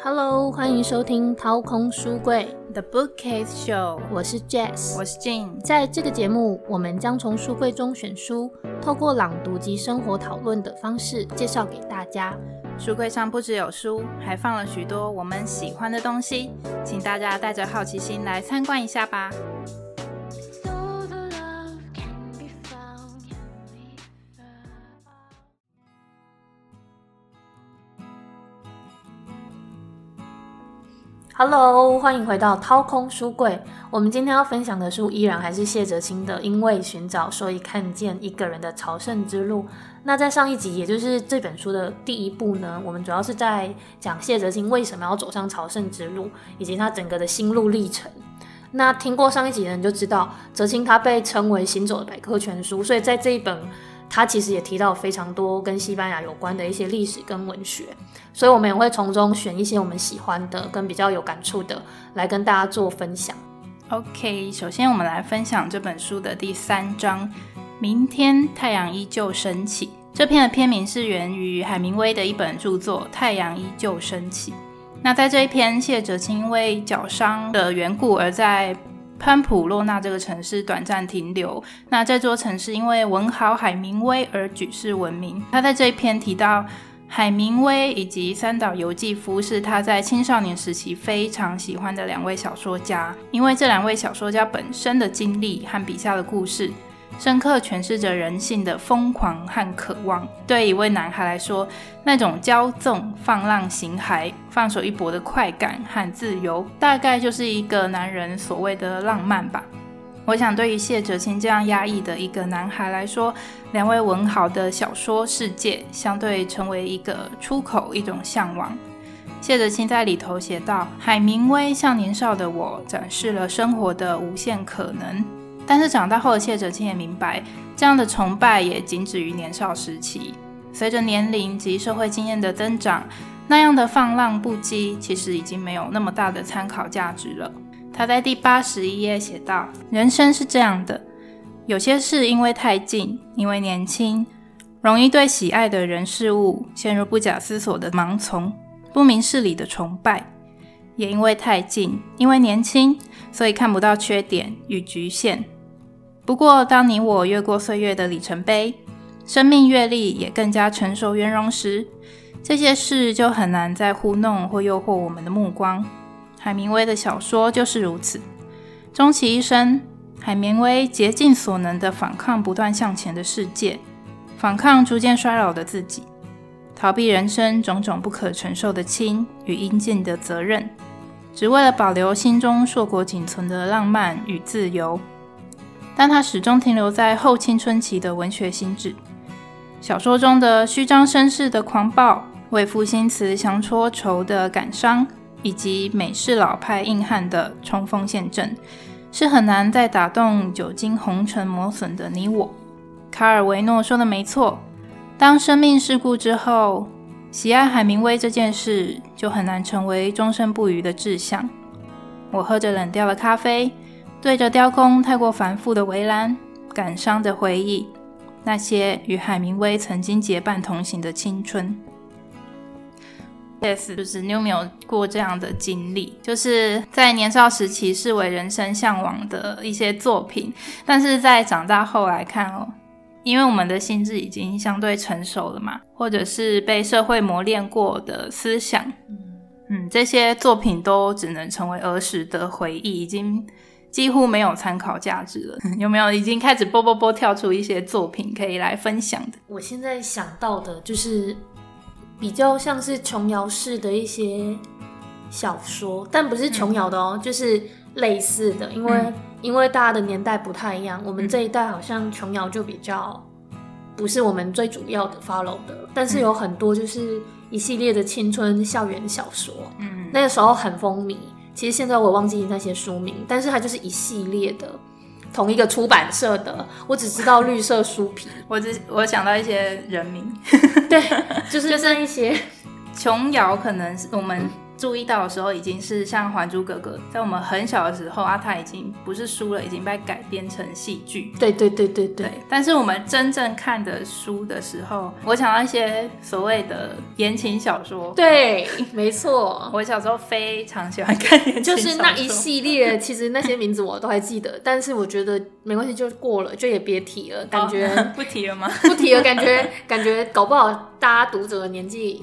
Hello，欢迎收听掏空书柜 The Bookcase Show，我是 Jess，我是 Jane。在这个节目，我们将从书柜中选书，透过朗读及生活讨论的方式介绍给大家。书柜上不只有书，还放了许多我们喜欢的东西，请大家带着好奇心来参观一下吧。Hello，欢迎回到掏空书柜。我们今天要分享的书依然还是谢哲青的《因为寻找，所以看见一个人的朝圣之路》。那在上一集，也就是这本书的第一部呢，我们主要是在讲谢哲青为什么要走上朝圣之路，以及他整个的心路历程。那听过上一集的人就知道，哲青他被称为行走的百科全书，所以在这一本。他其实也提到非常多跟西班牙有关的一些历史跟文学，所以我们也会从中选一些我们喜欢的跟比较有感触的来跟大家做分享。OK，首先我们来分享这本书的第三章：明天太阳依旧升起。这篇的篇名是源于海明威的一本著作《太阳依旧升起》。那在这一篇，谢哲青因为脚伤的缘故而在。潘普洛纳这个城市短暂停留。那这座城市因为文豪海明威而举世闻名。他在这一篇提到，海明威以及三岛由纪夫是他在青少年时期非常喜欢的两位小说家。因为这两位小说家本身的经历和笔下的故事。深刻诠释着人性的疯狂和渴望。对一位男孩来说，那种骄纵、放浪形骸、放手一搏的快感和自由，大概就是一个男人所谓的浪漫吧。我想，对于谢哲青这样压抑的一个男孩来说，两位文豪的小说世界相对成为一个出口，一种向往。谢哲青在里头写道：“海明威向年少的我展示了生活的无限可能。”但是长大后的谢哲青也明白，这样的崇拜也仅止于年少时期。随着年龄及社会经验的增长，那样的放浪不羁其实已经没有那么大的参考价值了。他在第八十一页写道：“人生是这样的，有些事因为太近，因为年轻，容易对喜爱的人事物陷入不假思索的盲从、不明事理的崇拜；也因为太近，因为年轻，所以看不到缺点与局限。”不过，当你我越过岁月的里程碑，生命阅历也更加成熟圆融时，这些事就很难再糊弄或诱惑我们的目光。海明威的小说就是如此。终其一生，海明威竭尽所能地反抗不断向前的世界，反抗逐渐衰老的自己，逃避人生种种不可承受的轻与应尽的责任，只为了保留心中硕果仅存的浪漫与自由。但他始终停留在后青春期的文学心智，小说中的虚张声势的狂暴，为赋新词强戳愁的感伤，以及美式老派硬汉的冲锋陷阵，是很难再打动久经红尘磨损的你我。卡尔维诺说的没错，当生命事故之后，喜爱海明威这件事就很难成为终身不渝的志向。我喝着冷掉的咖啡。对着雕工太过繁复的围栏，感伤的回忆那些与海明威曾经结伴同行的青春。Yes，就是你有没有过这样的经历？就是在年少时期视为人生向往的一些作品，但是在长大后来看哦，因为我们的心智已经相对成熟了嘛，或者是被社会磨练过的思想，嗯，这些作品都只能成为儿时的回忆，已经。几乎没有参考价值了，有没有已经开始啵啵啵跳出一些作品可以来分享的？我现在想到的就是比较像是琼瑶式的一些小说，但不是琼瑶的哦，就是类似的，因为因为大家的年代不太一样，我们这一代好像琼瑶就比较不是我们最主要的 follow 的，但是有很多就是一系列的青春校园小说，嗯，那个时候很风靡。其实现在我忘记那些书名，但是它就是一系列的，同一个出版社的。我只知道绿色书皮，我只我想到一些人名，对，就是 就是一些琼瑶，可能是我们注意到的时候，已经是像《还珠格格》在我们很小的时候啊，它已经不是书了，已经被改编成戏剧。对对对对对。但是我们真正看的书的时候，我想到一些所谓的言情小说。对，没错。我小时候非常喜欢看言情小说，就是那一系列，其实那些名字我都还记得。但是我觉得没关系，就过了，就也别提了。感觉 不提了吗？不提了，感觉感觉搞不好大家读者的年纪。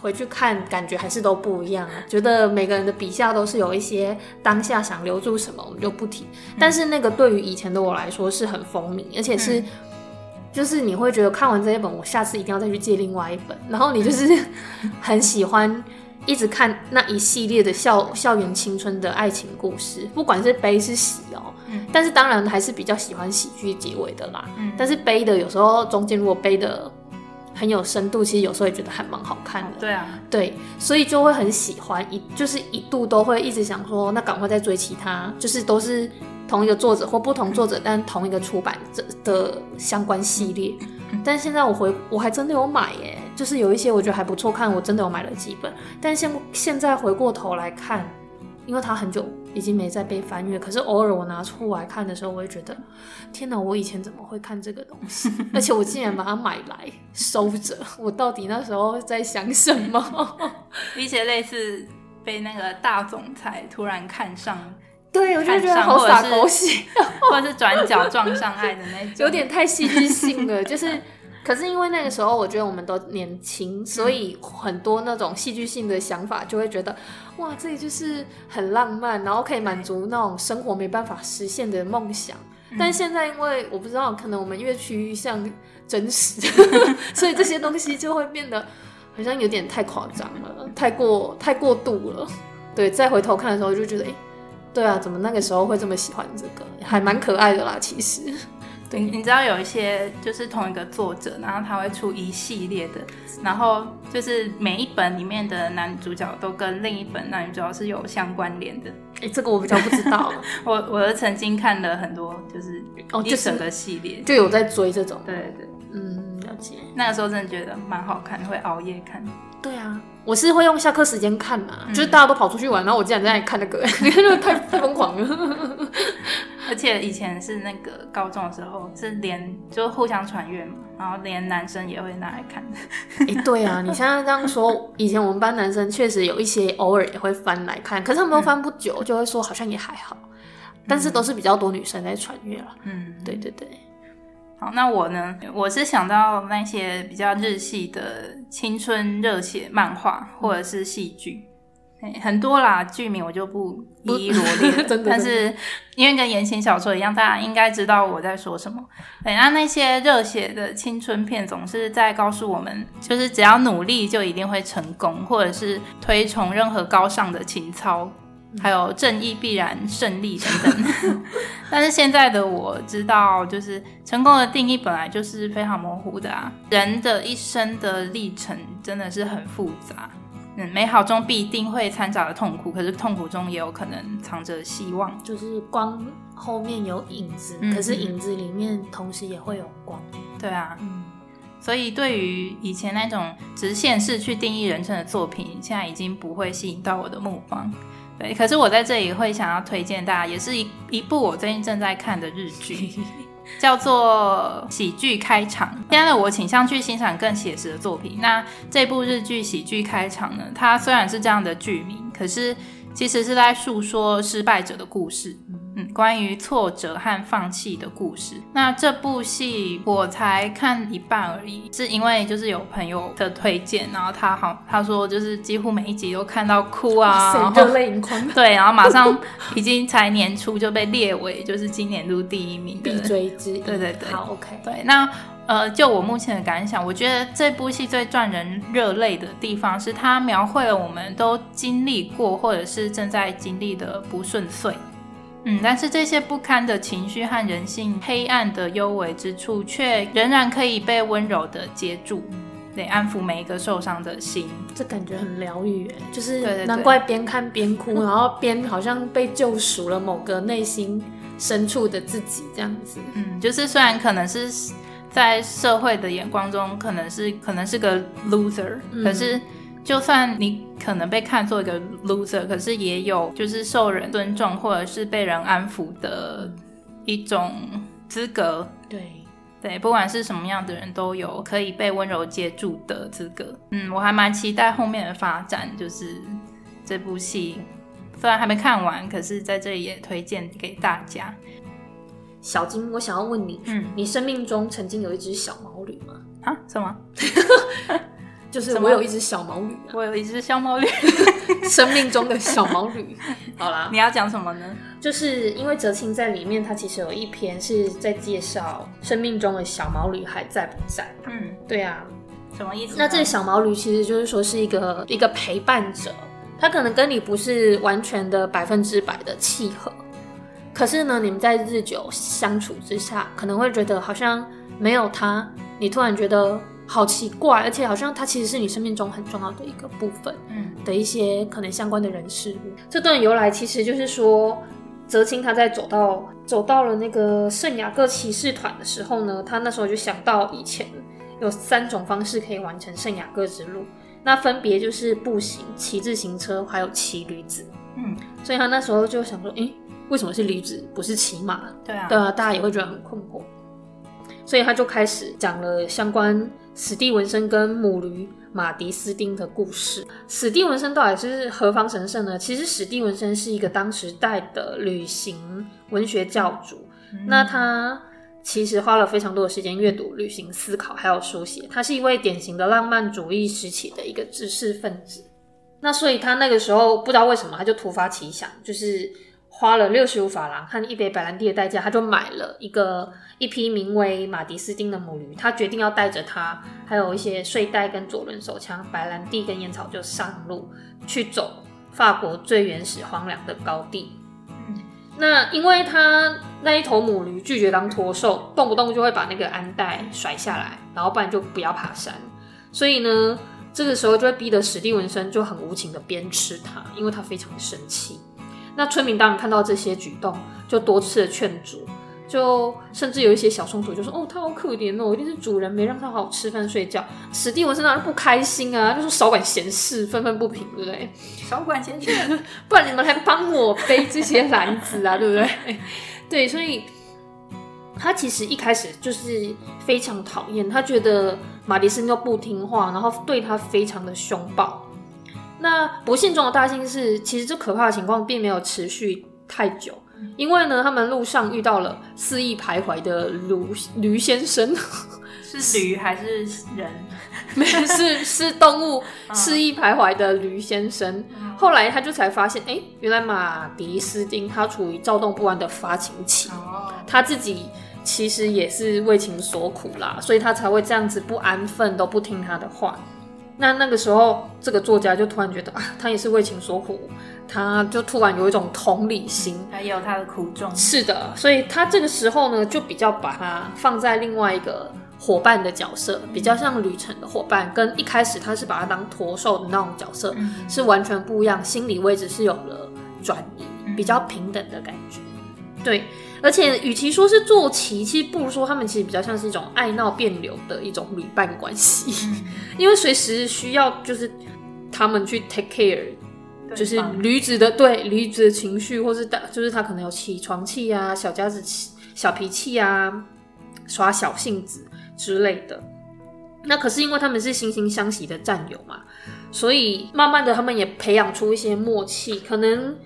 回去看，感觉还是都不一样啊。觉得每个人的笔下都是有一些当下想留住什么，我们就不提。但是那个对于以前的我来说是很风靡，而且是，就是你会觉得看完这一本，我下次一定要再去借另外一本。然后你就是 很喜欢一直看那一系列的校校园青春的爱情故事，不管是悲是喜哦。嗯。但是当然还是比较喜欢喜剧结尾的啦。嗯。但是悲的有时候中间如果悲的。很有深度，其实有时候也觉得还蛮好看的。对啊，对，所以就会很喜欢，一就是一度都会一直想说，那赶快再追其他，就是都是同一个作者或不同作者，但同一个出版这的相关系列。但现在我回我还真的有买耶，就是有一些我觉得还不错看，我真的有买了几本。但现现在回过头来看。因为它很久已经没再被翻阅，可是偶尔我拿出来看的时候，我会觉得，天哪，我以前怎么会看这个东西？而且我竟然把它买来收着，我到底那时候在想什么？一些类似被那个大总裁突然看上，对，我就觉得好傻狗血，或者是转角撞上爱的那种，有点太戏剧性了，就是。可是因为那个时候，我觉得我们都年轻，所以很多那种戏剧性的想法就会觉得，哇，这里就是很浪漫，然后可以满足那种生活没办法实现的梦想。但现在因为我不知道，可能我们越趋于像真实，所以这些东西就会变得好像有点太夸张了，太过太过度了。对，再回头看的时候就觉得，哎，对啊，怎么那个时候会这么喜欢这个？还蛮可爱的啦，其实。你知道有一些就是同一个作者，然后他会出一系列的，然后就是每一本里面的男主角都跟另一本男主角是有相关联的。哎，这个我比较不知道。我我曾经看了很多，就是哦，一整个系列就有在追这种。对对，解。那个时候真的觉得蛮好看，会熬夜看。对啊，我是会用下课时间看嘛，就是大家都跑出去玩，然后我竟然在那里看那个，你看那太 太疯狂了。而且以前是那个高中的时候，是连就互相传阅嘛，然后连男生也会拿来看。哎，对啊，你现在这样说，以前我们班男生确实有一些偶尔也会翻来看，可是他们都翻不久，就会说好像也还好，但是都是比较多女生在传阅了。嗯，对对对。好，那我呢，我是想到那些比较日系的青春热血漫画或者是戏剧。很多啦，剧名我就不一一罗列。但是因为跟言情小说一样，大家应该知道我在说什么。对，那那些热血的青春片总是在告诉我们，就是只要努力就一定会成功，或者是推崇任何高尚的情操，还有正义必然胜利等等。但是现在的我知道，就是成功的定义本来就是非常模糊的啊。人的一生的历程真的是很复杂。嗯，美好中必定会掺杂着痛苦，可是痛苦中也有可能藏着希望。就是光后面有影子，可是影子里面同时也会有光。对啊，嗯，所以对于以前那种直线式去定义人生的作品，现在已经不会吸引到我的目光。对，可是我在这里会想要推荐大家，也是一一部我最近正在看的日剧。叫做喜剧开场。现在的我倾向去欣赏更写实的作品。那这部日剧喜剧开场呢？它虽然是这样的剧名，可是其实是在诉说失败者的故事。嗯，关于挫折和放弃的故事。那这部戏我才看一半而已，是因为就是有朋友的推荐，然后他好他说就是几乎每一集都看到哭啊，热泪盈眶。对，然后马上已经才年初就被列为就是今年度第一名必追之一。对对对，好 OK。对，那呃，就我目前的感想，我觉得这部戏最赚人热泪的地方是它描绘了我们都经历过或者是正在经历的不顺遂。嗯，但是这些不堪的情绪和人性黑暗的幽微之处，却仍然可以被温柔的接住，得安抚每一个受伤的心。这感觉很疗愈，哎，就是难怪边看边哭，然后边好像被救赎了某个内心深处的自己，这样子。嗯，就是虽然可能是在社会的眼光中，可能是可能是个 loser，可是。就算你可能被看作一个 loser，可是也有就是受人尊重或者是被人安抚的一种资格。对对，不管是什么样的人都有可以被温柔接住的资格。嗯，我还蛮期待后面的发展，就是这部戏虽然还没看完，可是在这里也推荐给大家。小金，我想要问你，嗯你生命中曾经有一只小毛驴吗？啊，什么？就是我有一只小毛驴、啊，我有一只小毛驴，生命中的小毛驴。好啦，你要讲什么呢？就是因为哲青在里面，他其实有一篇是在介绍生命中的小毛驴还在不在。嗯，对啊，什么意思？那这个小毛驴其实就是说是一个一个陪伴者，他可能跟你不是完全的百分之百的契合，可是呢，你们在日久相处之下，可能会觉得好像没有他，你突然觉得好奇怪，而且好像他其实是你生命中很重要的一个部分。嗯的一些可能相关的人事物。这段由来其实就是说，泽清他在走到走到了那个圣雅各骑士团的时候呢，他那时候就想到以前有三种方式可以完成圣雅各之路，那分别就是步行、骑自行车，还有骑驴子。嗯，所以他那时候就想说，诶，为什么是驴子，不是骑马？对啊，对啊，大家也会觉得很困惑。所以他就开始讲了相关史蒂文森跟母驴马迪斯丁的故事。史蒂文森到底是何方神圣呢？其实史蒂文森是一个当时代的旅行文学教主，那他其实花了非常多的时间阅读、旅行、思考，还有书写。他是一位典型的浪漫主义时期的一个知识分子。那所以他那个时候不知道为什么，他就突发奇想，就是花了六十五法郎和一杯白兰地的代价，他就买了一个一批名为马迪斯丁的母驴。他决定要带着它，还有一些睡袋跟左轮手枪、白兰地跟烟草，就上路去走法国最原始荒凉的高地。那因为他那一头母驴拒绝当驼兽，动不动就会把那个鞍带甩下来，然后不然就不要爬山，所以呢，这个时候就会逼得史蒂文森就很无情的鞭笞他，因为他非常的生气。那村民当然看到这些举动，就多次的劝阻，就甚至有一些小冲突，就说：“哦，他好可怜哦，一定是主人没让他好好吃饭睡觉。”史蒂文森当然不开心啊，就说少管闲事，愤愤不平，对不对？少管闲事。不然你们还帮我背这些篮子啊，对不对？对，所以他其实一开始就是非常讨厌，他觉得马迪森就不听话，然后对他非常的凶暴。那不幸中的大幸是，其实这可怕的情况并没有持续太久，因为呢，他们路上遇到了肆意徘徊的驴驴先生，是驴还是人？没有是是动物肆意徘徊的驴先生。后来他就才发现，哎、原来马迪斯丁他处于躁动不安的发情期，哦，他自己其实也是为情所苦啦，所以他才会这样子不安分，都不听他的话。那那个时候，这个作家就突然觉得啊，他也是为情所苦，他就突然有一种同理心。他也有他的苦衷。是的，所以他这个时候呢，就比较把他放在另外一个伙伴的角色，比较像旅程的伙伴，跟一开始他是把他当驼兽的那种角色、嗯是完全不一样，心理位置是有了转移，比较平等的感觉。对，而且与其说是坐骑，其实不如说他们其实比较像是一种爱闹变扭的一种旅伴关系，因为随时需要就是他们去 take care 就是驴子的对驴子的情绪，或是大就是他可能有起床气啊、小家子气、小脾气啊、耍小性子之类的。那可是因为他们是惺惺相惜的战友嘛，所以慢慢的他们也培养出一些默契，可能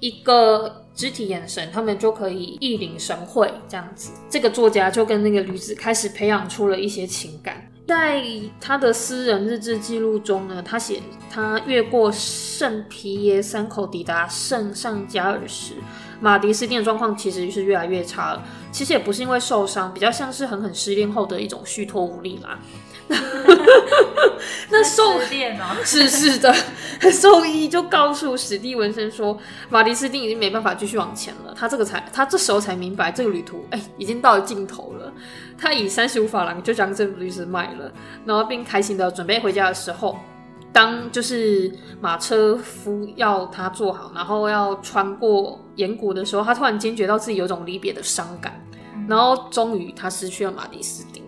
一个肢体眼神，他们就可以一领神会这样子。这个作家就跟那个女子开始培养出了一些情感。在他的私人日志记录中呢，他写他越过圣皮耶山口抵达圣上加尔时，马迪斯汀的状况其实是越来越差了。其实也不是因为受伤，比较像是狠狠失恋后的一种虚脱无力啦。那兽失恋哦，是是的，兽医就告诉史蒂文森说，马迪斯丁已经没办法继续往前了。他这个才，他这时候才明白这个旅途，哎、已经到了尽头了。他以三十五法郎就将这部驴子卖了，然后并开心的准备回家的时候，当就是马车夫要他坐好，然后要穿过岩谷的时候，他突然惊觉到自己有种离别的伤感，然后终于他失去了马迪斯汀。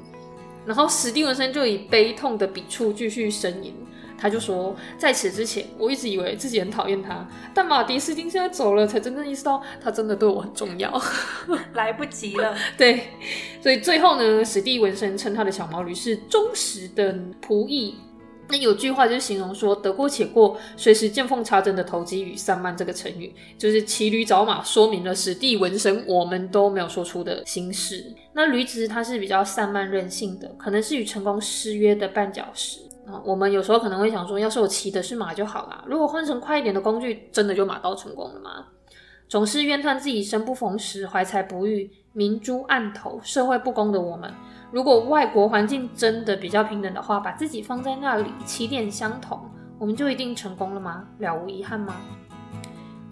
然后史蒂文森就以悲痛的笔触继续呻吟，他就说，在此之前，我一直以为自己很讨厌他，但马迪斯丁现在走了，才真正意识到他真的对我很重要。来不及了。对，所以最后呢，史蒂文森称他的小毛驴是忠实的仆役。那有句话就是形容说得过且过，随时见缝插针的投机与散漫这个成语，就是骑驴找马，说明了史蒂文森我们都没有说出的心事。那驴子它是比较散漫任性的，可能是与成功失约的绊脚石啊。我们有时候可能会想说，要是我骑的是马就好啦，如果换成快一点的工具，真的就马到成功了吗？总是怨叹自己生不逢时，怀才不遇，明珠暗投，社会不公的我们。如果外国环境真的比较平等的话，把自己放在那里，起点相同，我们就一定成功了吗？了无遗憾吗？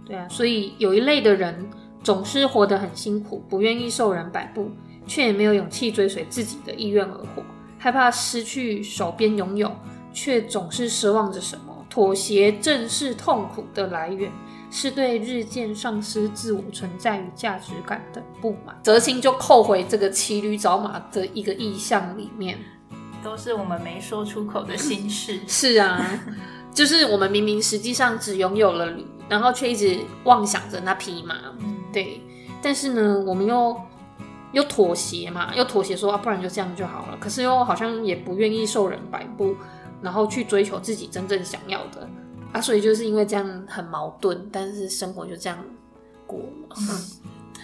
对啊，所以有一类的人总是活得很辛苦，不愿意受人摆布，却也没有勇气追随自己的意愿而活，害怕失去手边拥有，却总是奢望着什么？妥协正是痛苦的来源。是对日渐丧失自我存在与价值感的不满。泽清就扣回这个骑驴找马的一个意象里面，都是我们没说出口的心事。是啊，就是我们明明实际上只拥有了驴，然后却一直妄想着那匹马。对，但是呢，我们又又妥协嘛，又妥协说啊，不然就这样就好了。可是又好像也不愿意受人摆布，然后去追求自己真正想要的。啊，所以就是因为这样很矛盾，但是生活就这样过了。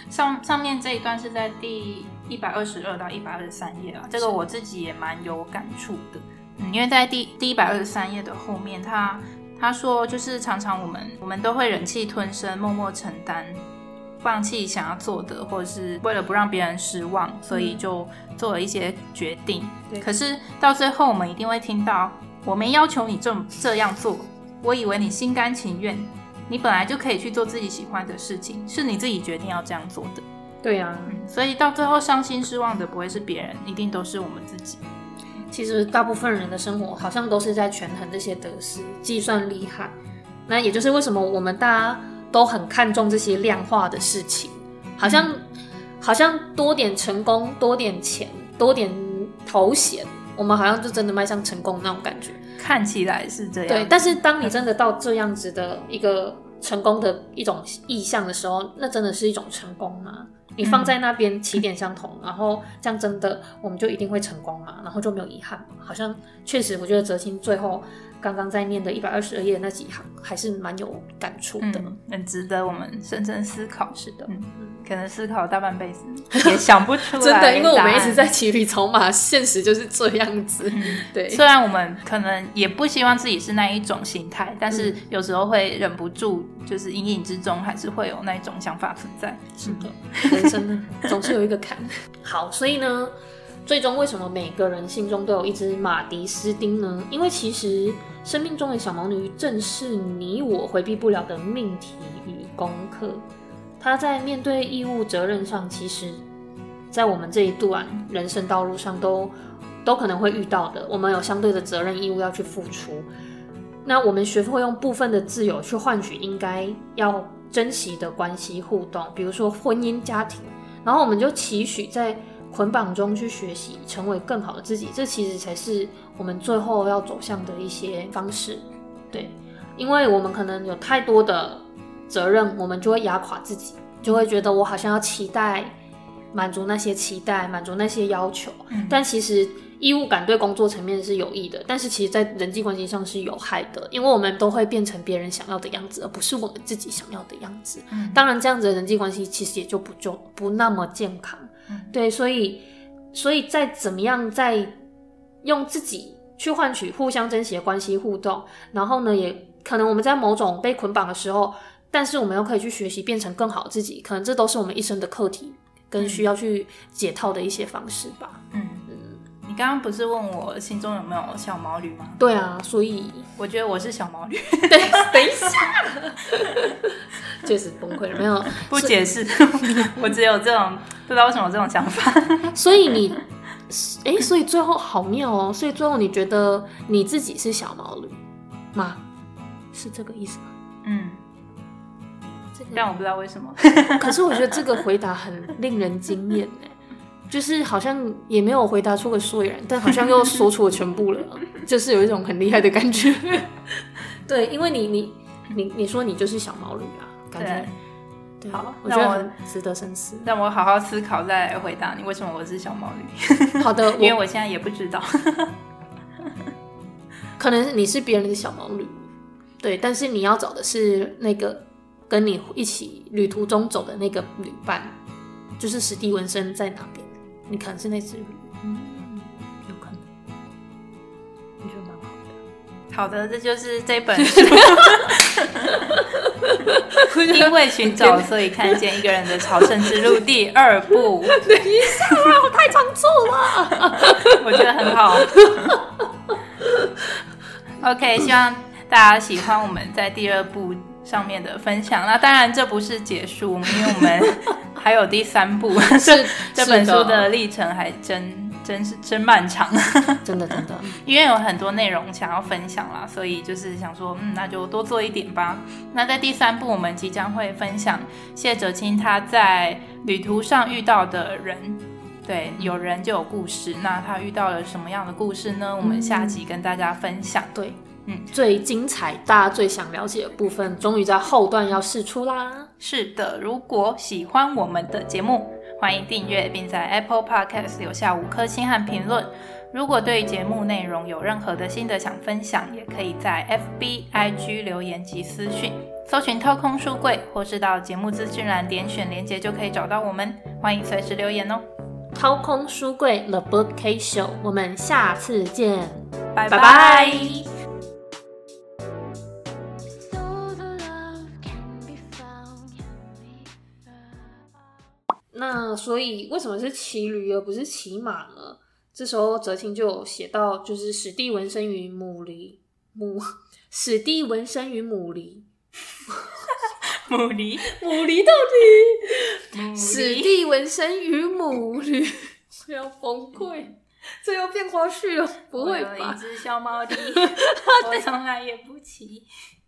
上上面这一段是在第一百二十二到一百二十三页啊，这个我自己也蛮有感触的。嗯，因为在第第一百二十三页的后面，他他说就是常常我们我们都会忍气吞声，默默承担，放弃想要做的，或者是为了不让别人失望，所以就做了一些决定。可是到最后，我们一定会听到，我没要求你这么这样做。我以为你心甘情愿，你本来就可以去做自己喜欢的事情，是你自己决定要这样做的。对呀，所以到最后伤心失望的不会是别人，一定都是我们自己。其实大部分人的生活好像都是在权衡这些得失、计算利害。那也就是为什么我们大家都很看重这些量化的事情，好像好像多点成功、多点钱、多点头衔，我们好像就真的迈向成功那种感觉。看起来是这样，对。但是当你真的到这样子的一个成功的一种意向的时候，那真的是一种成功吗？你放在那边起点相同，然后这样真的我们就一定会成功吗？然后就没有遗憾好像确实，我觉得泽青最后。刚刚在念的一百二十二页那几行，还是蛮有感触的，很值得我们深深思考。是的，嗯，可能思考大半辈子也想不出来。真的，因为我们一直在骑驴找马，现实就是这样子。对，虽然我们可能也不希望自己是那一种心态，但是有时候会忍不住，就是隐隐之中还是会有那一种想法存在。是的，人生总是有一个坎。好，所以呢。最终，为什么每个人心中都有一只马迪斯丁呢？因为其实生命中的小毛驴正是你我回避不了的命题与功课。他在面对义务责任上，其实，在我们这一段人生道路上，都都可能会遇到的。我们有相对的责任义务要去付出。那我们学会用部分的自由去换取应该要珍惜的关系互动，比如说婚姻家庭，然后我们就期许在。捆绑中去学习，成为更好的自己，这其实才是我们最后要走向的一些方式。对，因为我们可能有太多的责任，我们就会压垮自己，就会觉得我好像要期待满足那些期待，满足那些要求。但其实义务感对工作层面是有益的，但是其实在人际关系上是有害的，因为我们都会变成别人想要的样子，而不是我们自己想要的样子。当然，这样子的人际关系其实也就不就不那么健康。对，所以，所以在怎么样，在用自己去换取互相珍惜的关系互动，然后呢，也可能我们在某种被捆绑的时候，但是我们又可以去学习变成更好的自己，可能这都是我们一生的课题跟需要去解套的一些方式吧。嗯嗯，你刚刚不是问我心中有没有小毛驴吗？对啊，所以我觉得我是小毛驴。对，等一下。确实崩溃了，没有 不解释，我只有这种不知道为什么这种想法。所以你，哎，所以最后好妙哦。所以最后你觉得你自己是小毛驴吗？是这个意思吗？嗯，但我不知道为什么。可是我觉得这个回答很令人惊艳哎。就是好像也没有回答出个所以然，但好像又说出了全部了，就是有一种很厉害的感觉。对，因为你你你你说你就是小毛驴啊，感觉，好我觉得值得深思。让我好好思考再来回答你为什么我是小毛驴，好的，因为我我现在也不知道。可能是你是别人的小毛驴，对，但是你要找的是那个跟你一起旅途中走的那个旅伴，就是史蒂文森在哪边，你可能是那只驴，嗯，有可能，你觉得蛮好的。好的，这就是这本书。因为寻找，所以看见一个人的朝圣之路第二部，等一下，我太仓促了。我觉得很好。OK，希望大家喜欢我们在第二部上面的分享。那当然，这不是结束，因为我们还有第三部。这这本书的历程还真真是真漫长，真 的真的，因为有很多内容想要分享啦，所以就是想说，嗯，那就多做一点吧。那在第三部，我们即将会分享谢哲青他在旅途上遇到的人。对，有人就有故事。那他遇到了什么样的故事呢？我们下集跟大家分享。对，嗯最精彩，大家最想了解的部分，终于在后段要试出啦。是的，如果喜欢我们的节目，欢迎订阅，并在 Apple Podcast 留下五颗星和评论。如果对节目内容有任何的心得想分享，也可以在 FB、IG 留言及私讯，搜寻“掏空书柜”，或是到节目资讯栏点选连接就可以找到我们。欢迎随时留言哦，掏空书柜 The Bookcase Show，我们下次见，拜拜那所以为什么是骑驴而不是骑马呢？这时候哲青就有写到，就是史蒂文生于母驴母史蒂文生于母驴 母驴，母驴到底史，蒂文森与母驴，我要崩溃，这又变花絮了，不会我有一？只小毛狸，我从来也不骑。